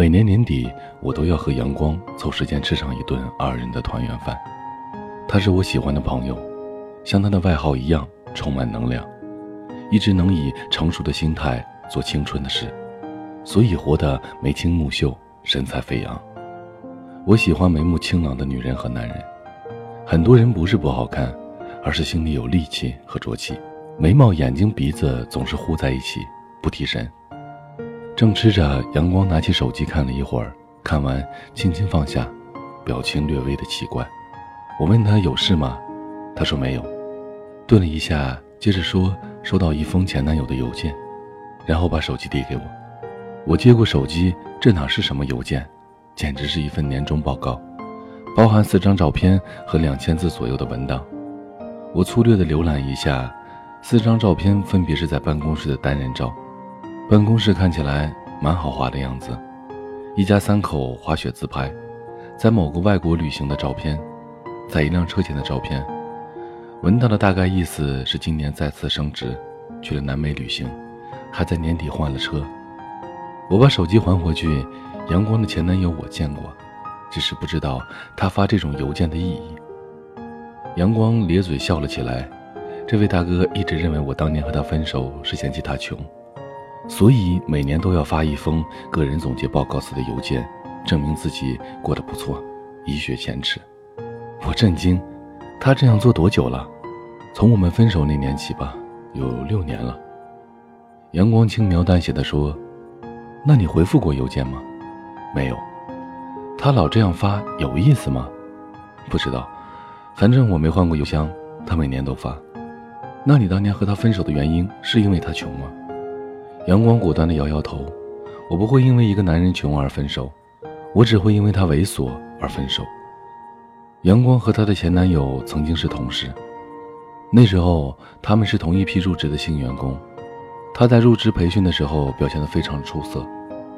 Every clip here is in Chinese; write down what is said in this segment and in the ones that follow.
每年年底，我都要和阳光凑时间吃上一顿二人的团圆饭。他是我喜欢的朋友，像他的外号一样充满能量，一直能以成熟的心态做青春的事，所以活得眉清目秀，神采飞扬。我喜欢眉目清朗的女人和男人。很多人不是不好看，而是心里有力气和浊气，眉毛、眼睛、鼻子总是糊在一起，不提神。正吃着，阳光拿起手机看了一会儿，看完轻轻放下，表情略微的奇怪。我问他有事吗？他说没有。顿了一下，接着说收到一封前男友的邮件，然后把手机递给我。我接过手机，这哪是什么邮件，简直是一份年终报告，包含四张照片和两千字左右的文档。我粗略的浏览一下，四张照片分别是在办公室的单人照。办公室看起来蛮豪华的样子，一家三口滑雪自拍，在某个外国旅行的照片，在一辆车前的照片。文档的大概意思是今年再次升职，去了南美旅行，还在年底换了车。我把手机还回去，阳光的前男友我见过，只是不知道他发这种邮件的意义。阳光咧嘴笑了起来，这位大哥一直认为我当年和他分手是嫌弃他穷。所以每年都要发一封个人总结报告似的邮件，证明自己过得不错，一雪前耻。我震惊，他这样做多久了？从我们分手那年起吧，有六年了。阳光轻描淡写的说：“那你回复过邮件吗？”没有。他老这样发有意思吗？不知道，反正我没换过邮箱，他每年都发。那你当年和他分手的原因是因为他穷吗？阳光果断地摇摇头：“我不会因为一个男人穷而分手，我只会因为他猥琐而分手。”阳光和她的前男友曾经是同事，那时候他们是同一批入职的新员工。他在入职培训的时候表现得非常出色，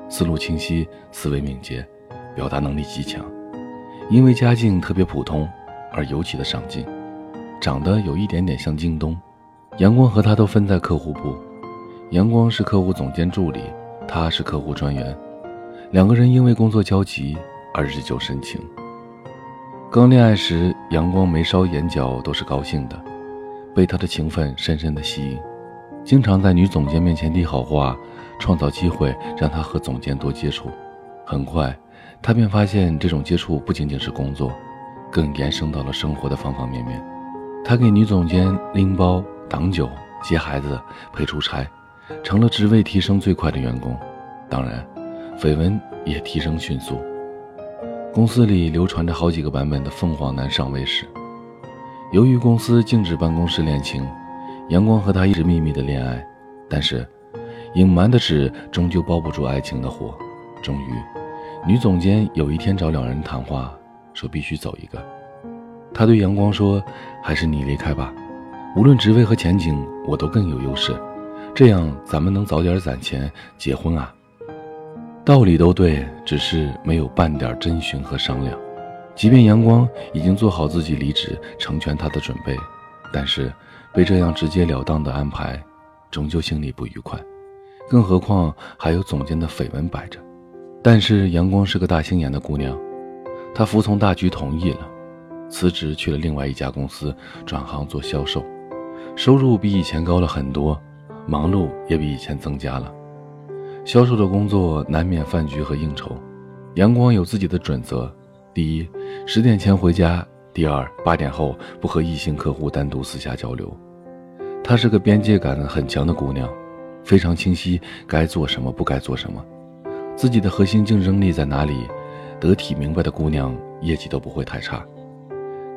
思路清晰，思维敏捷，表达能力极强。因为家境特别普通，而尤其的上进，长得有一点点像京东。阳光和他都分在客户部。阳光是客户总监助理，他是客户专员，两个人因为工作交集而日久生情。刚恋爱时，阳光眉梢眼角都是高兴的，被他的情分深深的吸引，经常在女总监面前递好话，创造机会让他和总监多接触。很快，他便发现这种接触不仅仅是工作，更延伸到了生活的方方面面。他给女总监拎包、挡酒、接孩子、陪出差。成了职位提升最快的员工，当然，绯闻也提升迅速。公司里流传着好几个版本的凤凰男上位史。由于公司禁止办公室恋情，阳光和他一直秘密的恋爱，但是，隐瞒的纸终究包不住爱情的火。终于，女总监有一天找两人谈话，说必须走一个。他对阳光说：“还是你离开吧，无论职位和前景，我都更有优势。”这样咱们能早点攒钱结婚啊？道理都对，只是没有半点真寻和商量。即便阳光已经做好自己离职成全他的准备，但是被这样直截了当的安排，终究心里不愉快。更何况还有总监的绯闻摆着。但是阳光是个大心眼的姑娘，她服从大局同意了，辞职去了另外一家公司，转行做销售，收入比以前高了很多。忙碌也比以前增加了，销售的工作难免饭局和应酬。阳光有自己的准则：第一，十点前回家；第二，八点后不和异性客户单独私下交流。她是个边界感很强的姑娘，非常清晰该做什么，不该做什么，自己的核心竞争力在哪里，得体明白的姑娘，业绩都不会太差。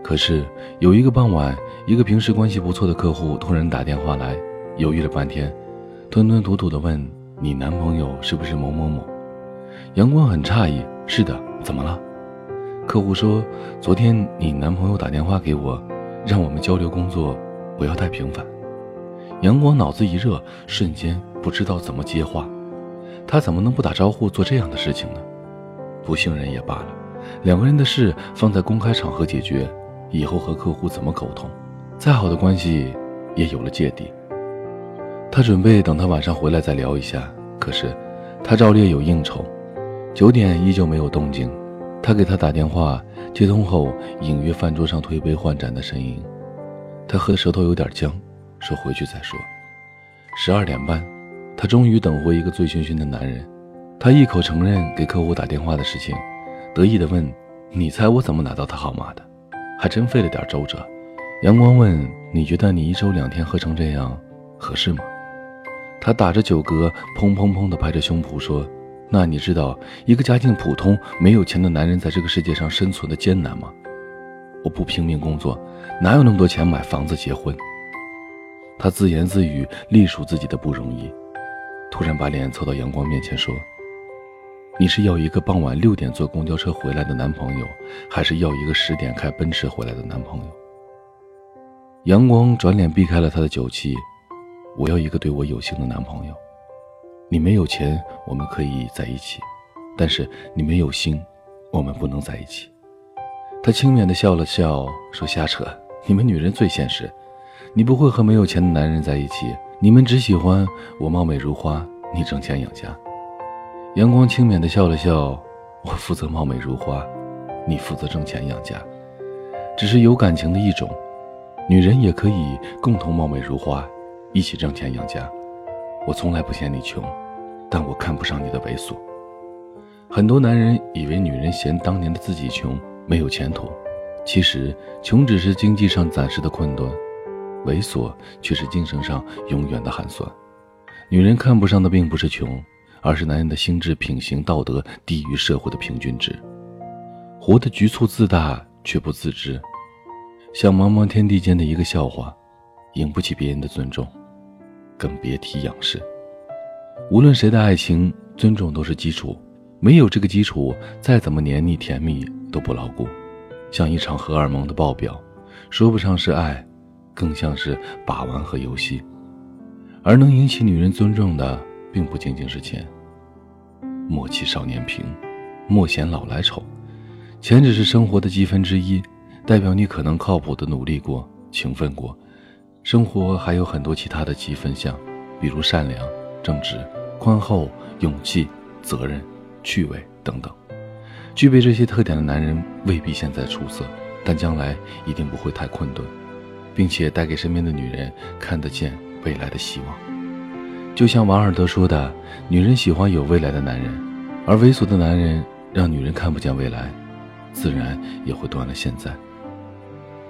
可是有一个傍晚，一个平时关系不错的客户突然打电话来。犹豫了半天，吞吞吐吐地问：“你男朋友是不是某某某？”阳光很诧异：“是的，怎么了？”客户说：“昨天你男朋友打电话给我，让我们交流工作，不要太频繁。”阳光脑子一热，瞬间不知道怎么接话。他怎么能不打招呼做这样的事情呢？不信任也罢了，两个人的事放在公开场合解决，以后和客户怎么沟通？再好的关系也有了芥蒂。他准备等他晚上回来再聊一下，可是他照例有应酬，九点依旧没有动静，他给他打电话，接通后隐约饭桌上推杯换盏的声音。他喝的舌头有点僵，说回去再说。十二点半，他终于等回一个醉醺醺的男人。他一口承认给客户打电话的事情，得意地问：“你猜我怎么拿到他号码的？”还真费了点周折。阳光问：“你觉得你一周两天喝成这样合适吗？”他打着酒嗝，砰砰砰地拍着胸脯说：“那你知道一个家境普通、没有钱的男人在这个世界上生存的艰难吗？我不拼命工作，哪有那么多钱买房子、结婚？”他自言自语，隶属自己的不容易，突然把脸凑到阳光面前说。你是要一个傍晚六点坐公交车回来的男朋友，还是要一个十点开奔驰回来的男朋友？阳光转脸避开了他的酒气。我要一个对我有心的男朋友。你没有钱，我们可以在一起；但是你没有心，我们不能在一起。他轻蔑地笑了笑，说：“瞎扯！你们女人最现实。你不会和没有钱的男人在一起，你们只喜欢我貌美如花，你挣钱养家。”阳光轻蔑地笑了笑：“我负责貌美如花，你负责挣钱养家，只是有感情的一种。女人也可以共同貌美如花，一起挣钱养家。我从来不嫌你穷，但我看不上你的猥琐。很多男人以为女人嫌当年的自己穷，没有前途，其实穷只是经济上暂时的困顿，猥琐却是精神上永远的寒酸。女人看不上的并不是穷。”而是男人的心智、品行、道德低于社会的平均值，活得局促自大却不自知，像茫茫天地间的一个笑话，引不起别人的尊重，更别提仰视。无论谁的爱情，尊重都是基础，没有这个基础，再怎么黏腻甜蜜都不牢固，像一场荷尔蒙的爆表，说不上是爱，更像是把玩和游戏。而能引起女人尊重的，并不仅仅是钱。莫欺少年贫，莫嫌老来丑。钱只是生活的积分之一，代表你可能靠谱的努力过、勤奋过。生活还有很多其他的积分项，比如善良、正直、宽厚、勇气、责任、趣味等等。具备这些特点的男人未必现在出色，但将来一定不会太困顿，并且带给身边的女人看得见未来的希望。就像王尔德说的：“女人喜欢有未来的男人，而猥琐的男人让女人看不见未来，自然也会断了现在。”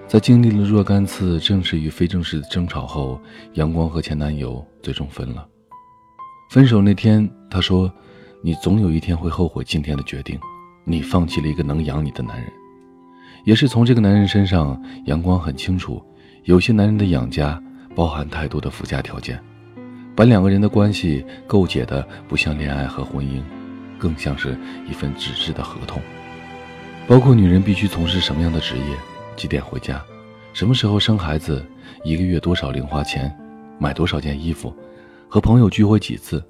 在经历了若干次正式与非正式的争吵后，阳光和前男友最终分了。分手那天，他说：“你总有一天会后悔今天的决定，你放弃了一个能养你的男人。”也是从这个男人身上，阳光很清楚，有些男人的养家包含太多的附加条件。把两个人的关系构结的不像恋爱和婚姻，更像是一份纸质的合同，包括女人必须从事什么样的职业，几点回家，什么时候生孩子，一个月多少零花钱，买多少件衣服，和朋友聚会几次。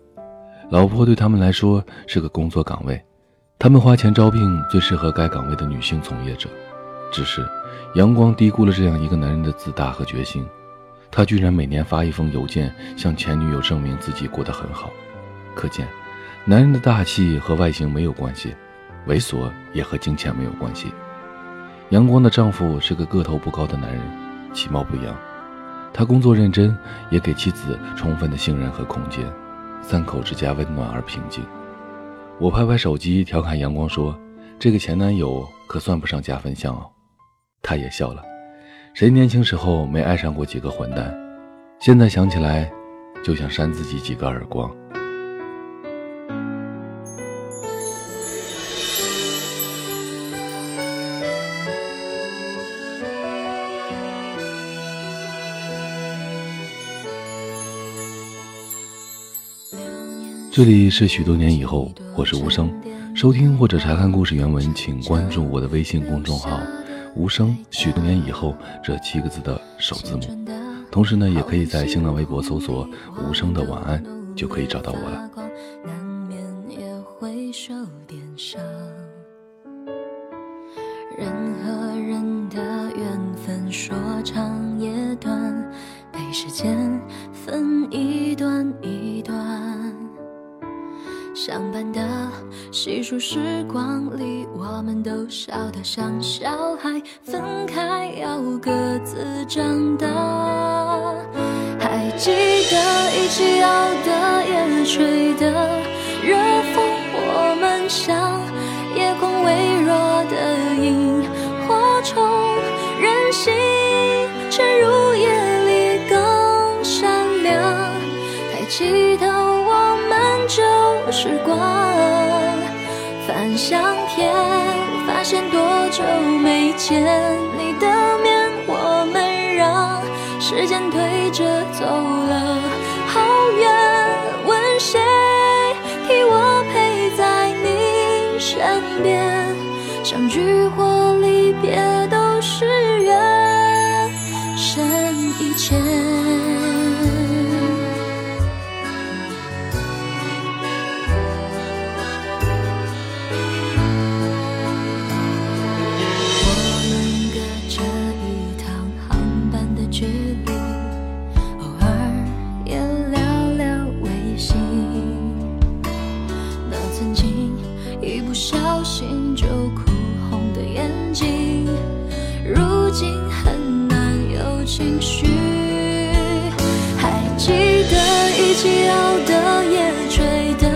老婆对他们来说是个工作岗位，他们花钱招聘最适合该岗位的女性从业者。只是阳光低估了这样一个男人的自大和决心。他居然每年发一封邮件向前女友证明自己过得很好，可见，男人的大气和外形没有关系，猥琐也和金钱没有关系。阳光的丈夫是个个头不高的男人，其貌不扬，他工作认真，也给妻子充分的信任和空间，三口之家温暖而平静。我拍拍手机调侃阳光说：“这个前男友可算不上加分项哦。”他也笑了。谁年轻时候没爱上过几个混蛋？现在想起来，就想扇自己几个耳光。这里是许多年以后，我是无声。收听或者查看故事原文，请关注我的微信公众号。无声，许多年以后这七个字的首字母。同时呢，也可以在新浪微博搜索“无声的晚安”，就可以找到我了。人和人的缘分说长也短，被时间分一段一段。相伴的细数时光里，我们都笑得像小孩，分开要各自长大。还记得一起熬的夜吹的热相片，发现多久没见你的面，我们让时间推着走了好远。问谁替我陪在你身边？相聚或续还记得一起熬的夜吹的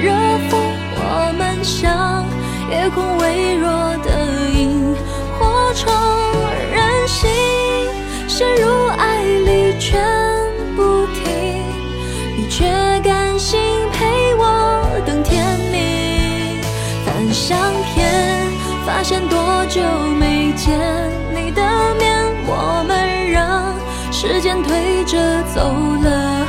热风我们像夜空微弱的萤火虫任性陷入爱里全不停你却甘心陪我等天明翻相片发现多久没见你的面我时间推着走了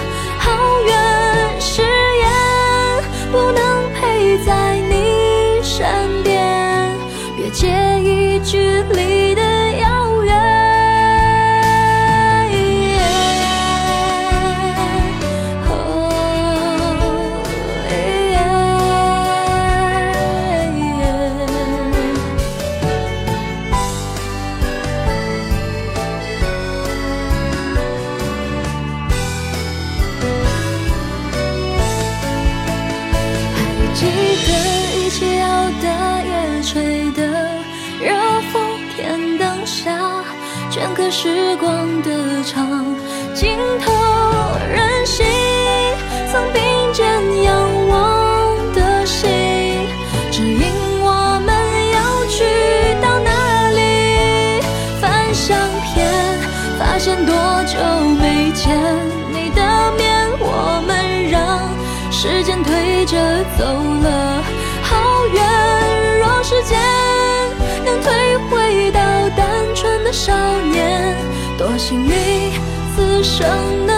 镜头，任性曾并肩仰望的心，指引我们要去到哪里。翻相片，发现多久没见你的面，我们让时间推着走了好远。若时间能退回到单纯的少年。多幸运，此生的。